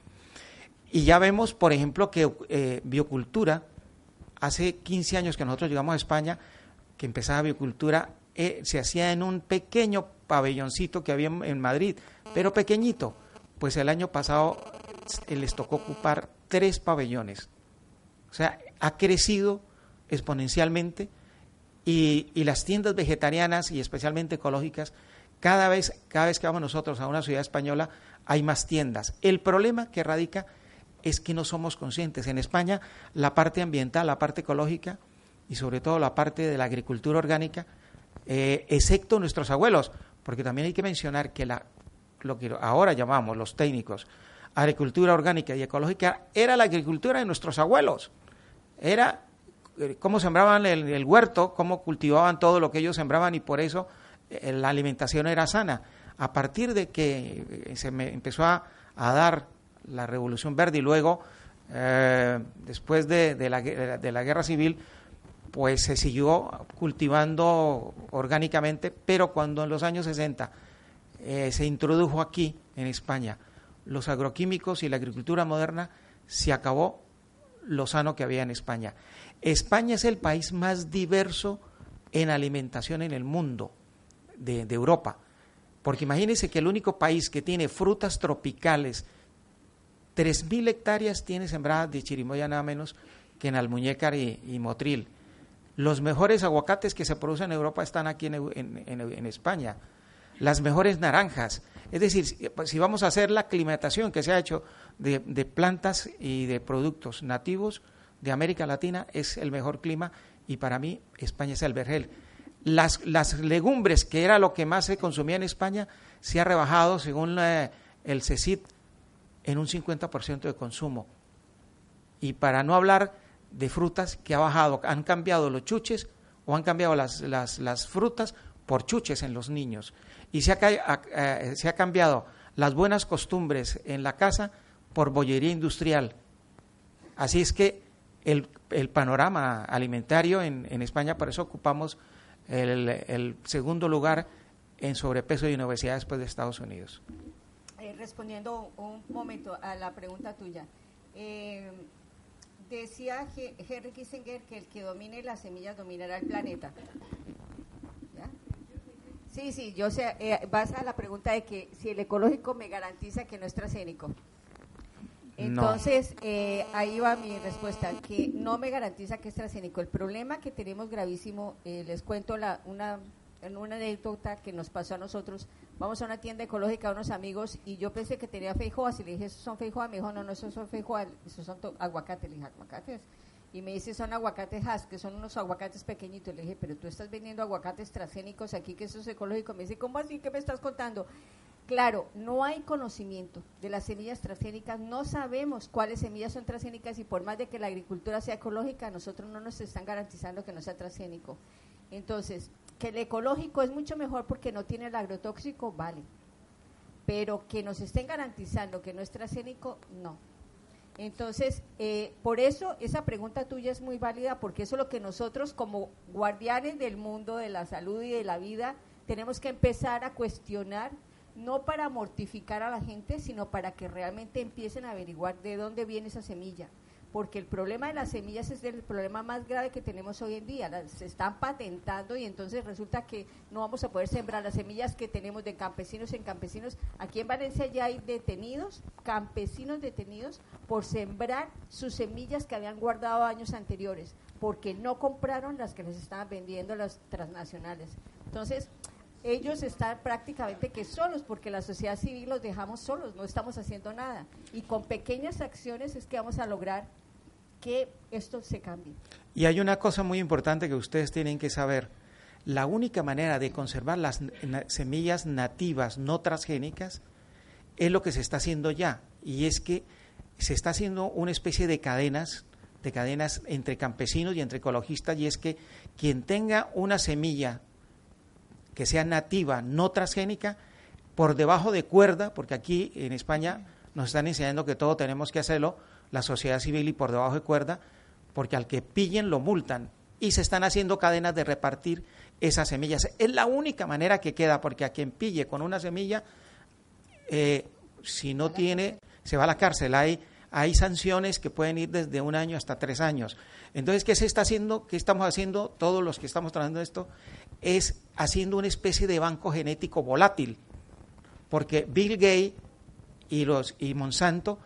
Y ya vemos, por ejemplo, que eh, biocultura, hace 15 años que nosotros llegamos a España, que empezaba biocultura, eh, se hacía en un pequeño pabelloncito que había en Madrid, pero pequeñito. Pues el año pasado les tocó ocupar tres pabellones. O sea, ha crecido exponencialmente y, las tiendas vegetarianas y especialmente ecológicas, cada vez, cada vez que vamos nosotros a una ciudad española, hay más tiendas. El problema que radica es que no somos conscientes. En España, la parte ambiental, la parte ecológica y sobre todo la parte de la agricultura orgánica, eh, excepto nuestros abuelos, porque también hay que mencionar que la, lo que ahora llamamos los técnicos, agricultura orgánica y ecológica, era la agricultura de nuestros abuelos. Era eh, cómo sembraban el, huerto, cómo cultivaban todo lo que ellos sembraban y por eso la alimentación era sana. A partir de que eh, se me empezó a, dar la revolución verde y luego, después de, la, guerra civil, pues se siguió cultivando orgánicamente, pero cuando en los años 60 eh, se introdujo aquí, en España, los agroquímicos y la agricultura moderna, se acabó lo sano que había en España. España es el país más diverso en alimentación en el mundo de, Europa, porque imagínense que el único país que tiene frutas tropicales, 3.000 hectáreas tiene sembradas de chirimoya nada menos que en Almuñécar y Motril los mejores aguacates que se producen en Europa están aquí en, España. Las mejores naranjas. Es decir, pues, si vamos a hacer la aclimatación que se ha hecho de, plantas y de productos nativos de América Latina, es el mejor clima y para mí España es el vergel. Las, las legumbres, que era lo que más se consumía en España, se ha rebajado, según eh, el CECIT, en un 50% de consumo. Y para no hablar de frutas que ha bajado, han cambiado los chuches o han cambiado las, las, frutas por chuches en los niños. Y se ha, eh, se ha cambiado las buenas costumbres en la casa por bollería industrial. Así es que el, el panorama alimentario en, en, España, por eso ocupamos el, segundo lugar en sobrepeso y obesidad después de Estados Unidos. Eh, respondiendo un momento a la pregunta tuya. Eh, decía Henry Kissinger que el que domine las semillas dominará el planeta. Sí, sí, yo sé, eh, vas a la pregunta de que si el ecológico me garantiza que no es transgénico. Entonces, eh, ahí va mi respuesta, que no me garantiza que es transgénico. El problema que tenemos gravísimo, eh, les cuento la, una en una anécdota que nos pasó a nosotros, vamos a una tienda ecológica a unos amigos y yo pensé que tenía feijoas y le dije, ¿esos son feijoas? Me dijo, no, no, esos son feijoas, esos son aguacates. Le dije, ¿aguacates? Y me dice, son aguacates has, que son unos aguacates pequeñitos. Le dije, pero tú estás vendiendo aguacates transgénicos aquí, que eso es ecológico. Me dice, ¿cómo así? ¿Qué me estás contando? Claro, no hay conocimiento de las semillas transgénicas, no sabemos cuáles semillas son transgénicas y por más de que la agricultura sea ecológica, nosotros no nos están garantizando que no sea transgénico. Entonces, que el ecológico es mucho mejor porque no tiene el agrotóxico, vale. Pero que nos estén garantizando que no es transgénico, no. Entonces, eh, por eso esa pregunta tuya es muy válida, porque eso es lo que nosotros como guardianes del mundo, de la salud y de la vida, tenemos que empezar a cuestionar, no para mortificar a la gente, sino para que realmente empiecen a averiguar de dónde viene esa semilla, porque el problema de las semillas es el problema más grave que tenemos hoy en día. Se están patentando y entonces resulta que no vamos a poder sembrar las semillas que tenemos de campesinos en campesinos. Aquí en Valencia ya hay detenidos, campesinos detenidos, por sembrar sus semillas que habían guardado años anteriores, porque no compraron las que les estaban vendiendo las transnacionales. Entonces, ellos están prácticamente que solos, porque la sociedad civil los dejamos solos, no estamos haciendo nada. Y con pequeñas acciones es que vamos a lograr que esto se cambie. Y hay una cosa muy importante que ustedes tienen que saber. La única manera de conservar las semillas nativas no transgénicas es lo que se está haciendo ya, y es que se está haciendo una especie de cadenas, de cadenas entre campesinos y entre ecologistas, y es que quien tenga una semilla que sea nativa, no transgénica, por debajo de cuerda, porque aquí en España nos están enseñando que todo tenemos que hacerlo, la sociedad civil y por debajo de cuerda, porque al que pillen lo multan. Y se están haciendo cadenas de repartir esas semillas. Es la única manera que queda, porque a quien pille con una semilla, eh, si no tiene, se va a la cárcel. Hay, hay sanciones que pueden ir desde un año hasta tres años. Entonces, ¿qué se está haciendo? ¿Qué estamos haciendo? Todos los que estamos trabajando esto, es haciendo una especie de banco genético volátil. Porque Bill Gates y, Monsanto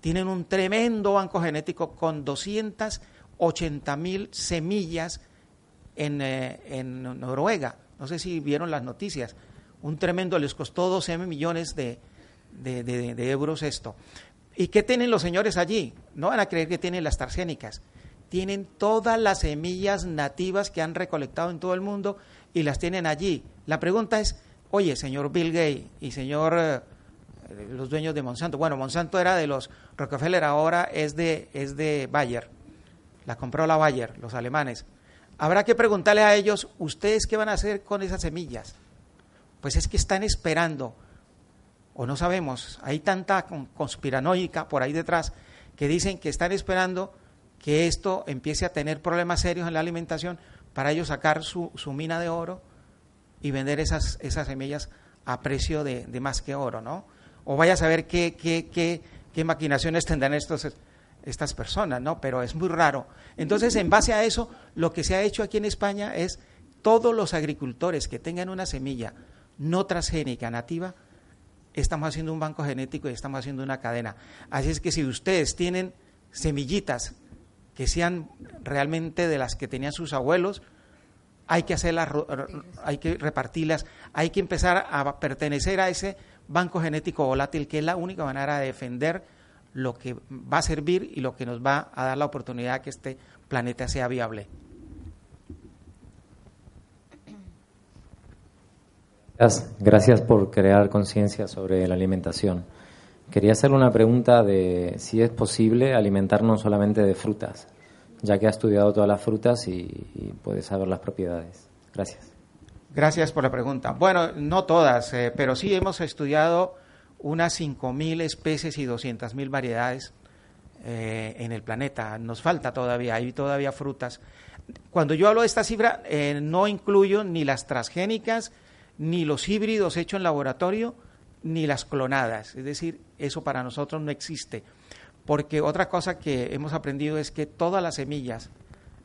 tienen un tremendo banco genético con 280 mil semillas en, eh, en, Noruega. No sé si vieron las noticias. Un tremendo, les costó 12 millones de, de, euros esto. ¿Y qué tienen los señores allí? No van a creer que tienen las transgénicas. Tienen todas las semillas nativas que han recolectado en todo el mundo y las tienen allí. La pregunta es, oye, señor Bill Gates y señor eh, los dueños de Monsanto. Bueno, Monsanto era de los Rockefeller, ahora es de, es de Bayer. La compró la Bayer, los alemanes. Habrá que preguntarle a ellos, ¿ustedes qué van a hacer con esas semillas? Pues es que están esperando, o no sabemos, hay tanta conspiranoica por ahí detrás que dicen que están esperando que esto empiece a tener problemas serios en la alimentación para ellos sacar su, su mina de oro y vender esas, esas semillas a precio de, de más que oro, ¿no? o vaya a saber qué, qué, qué, qué maquinaciones tendrán estos, estas personas, ¿no? Pero es muy raro. Entonces, en base a eso, lo que se ha hecho aquí en España es todos los agricultores que tengan una semilla no transgénica nativa, estamos haciendo un banco genético y estamos haciendo una cadena. Así es que si ustedes tienen semillitas que sean realmente de las que tenían sus abuelos, hay que hacerlas, hay que repartirlas, hay que empezar a pertenecer a ese banco genético volátil, que es la única manera de defender lo que va a servir y lo que nos va a dar la oportunidad que este planeta sea viable. Gracias por crear conciencia sobre la alimentación. Quería hacerle una pregunta de si es posible alimentarnos solamente de frutas, ya que ha estudiado todas las frutas y, puede saber las propiedades. Gracias. Gracias por la pregunta. Bueno, no todas, eh, pero sí hemos estudiado unas 5.000 especies y 200.000 variedades eh, en el planeta. Nos falta todavía, hay todavía frutas. Cuando yo hablo de esta cifra, eh, no incluyo ni las transgénicas, ni los híbridos hechos en laboratorio, ni las clonadas. Es decir, eso para nosotros no existe. Porque otra cosa que hemos aprendido es que todas las semillas,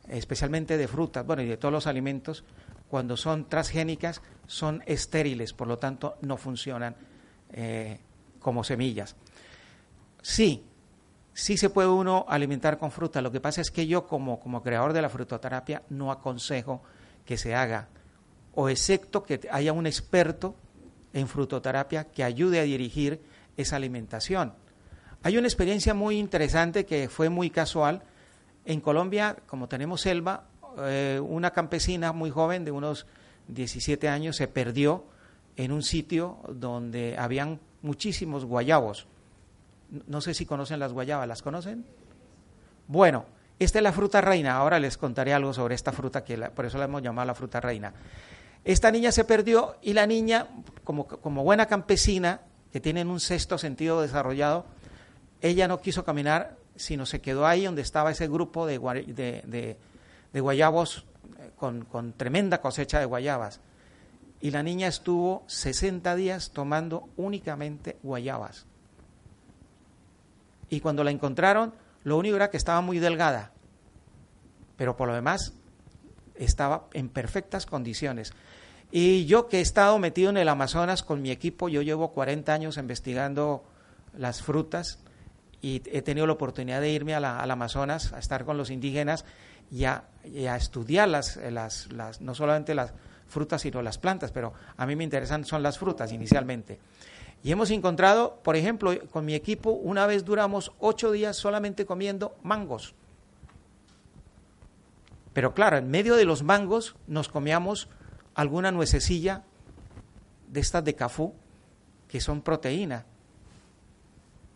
especialmente de frutas, bueno, y de todos los alimentos, cuando son transgénicas, son estériles, por lo tanto no funcionan eh, como semillas. Sí, sí se puede uno alimentar con fruta, lo que pasa es que yo como, como creador de la frutoterapia no aconsejo que se haga, o excepto que haya un experto en frutoterapia que ayude a dirigir esa alimentación. Hay una experiencia muy interesante que fue muy casual. En Colombia, como tenemos selva, eh, una campesina muy joven de unos 17 años se perdió en un sitio donde habían muchísimos guayabos. No sé si conocen las guayabas, ¿las conocen? Bueno, esta es la fruta reina. Ahora les contaré algo sobre esta fruta, que por eso la hemos llamado la fruta reina. Esta niña se perdió y la niña, como, como buena campesina, que tiene un sexto sentido desarrollado, ella no quiso caminar, sino se quedó ahí donde estaba ese grupo de guayabos eh, con, con, tremenda cosecha de guayabas. Y la niña estuvo 60 días tomando únicamente guayabas. Y cuando la encontraron, lo único era que estaba muy delgada, pero por lo demás estaba en perfectas condiciones. Y yo que he estado metido en el Amazonas con mi equipo, yo llevo 40 años investigando las frutas y he tenido la oportunidad de irme al Amazonas a estar con los indígenas y a, estudiar las, no solamente las frutas, sino las plantas, pero a mí me interesan son las frutas inicialmente. Y hemos encontrado, por ejemplo, con mi equipo, una vez duramos ocho días solamente comiendo mangos. Pero claro, en medio de los mangos nos comíamos alguna nuececilla de estas de cafú, que son proteína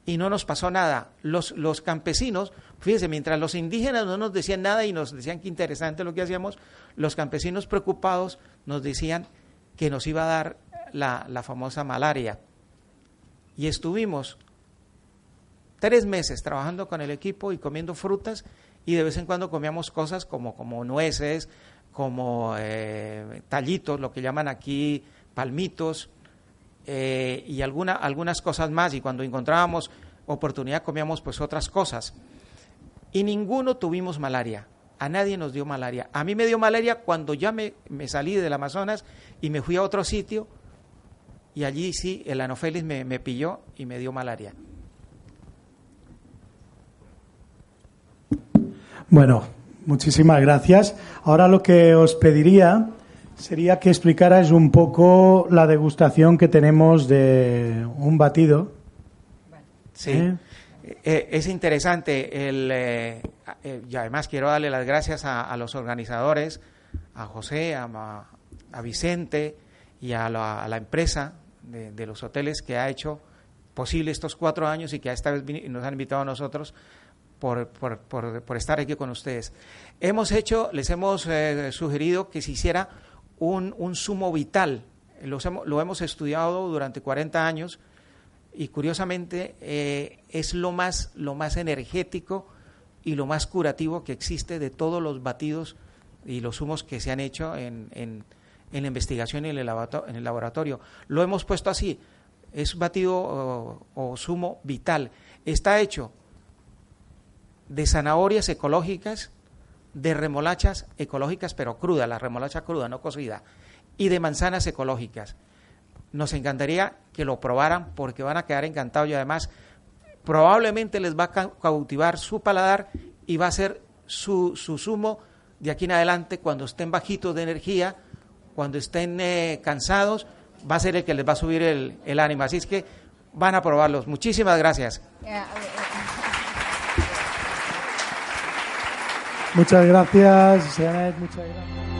y no nos pasó nada. Los, los campesinos, fíjense, mientras los indígenas no nos decían nada y nos decían que interesante lo que hacíamos, los campesinos preocupados nos decían que nos iba a dar la, la famosa malaria. Y estuvimos tres meses trabajando con el equipo y comiendo frutas y de vez en cuando comíamos cosas como, como nueces, como eh, tallitos, lo que llaman aquí palmitos, eh, y alguna, algunas cosas más. Y cuando encontrábamos oportunidad comíamos pues otras cosas. Y ninguno tuvimos malaria. A nadie nos dio malaria. A mí me dio malaria cuando ya me, me salí del Amazonas y me fui a otro sitio y allí sí el anopheles me, me pilló y me dio malaria. Bueno, muchísimas gracias. Ahora lo que os pediría sería que explicarais un poco la degustación que tenemos de un batido. Sí. ¿Eh? Eh, es interesante el, eh, y además quiero darle las gracias a, los organizadores, a José, a, a Vicente y a la, a la empresa de, de, los hoteles que ha hecho posible estos cuatro años y que esta vez nos han invitado a nosotros por, por, estar aquí con ustedes. Hemos hecho, les hemos eh, sugerido que se hiciera un, un sumo vital. Hemos, lo hemos estudiado durante 40 años y curiosamente eh, es lo más, lo más energético y lo más curativo que existe de todos los batidos y los zumos que se han hecho en, en, la investigación y en el, en el, laboratorio. Lo hemos puesto así, es batido o, o zumo vital. Está hecho de zanahorias ecológicas, de remolachas ecológicas pero cruda, la remolacha cruda, no cocida, y de manzanas ecológicas. Nos encantaría que lo probaran porque van a quedar encantados y además probablemente les va a cautivar su paladar y va a ser su, su zumo de aquí en adelante cuando estén bajitos de energía, cuando estén eh, cansados, va a ser el que les va a subir el, el ánimo. Así es que van a probarlos. Muchísimas gracias. Muchas gracias, Janet, muchas gracias.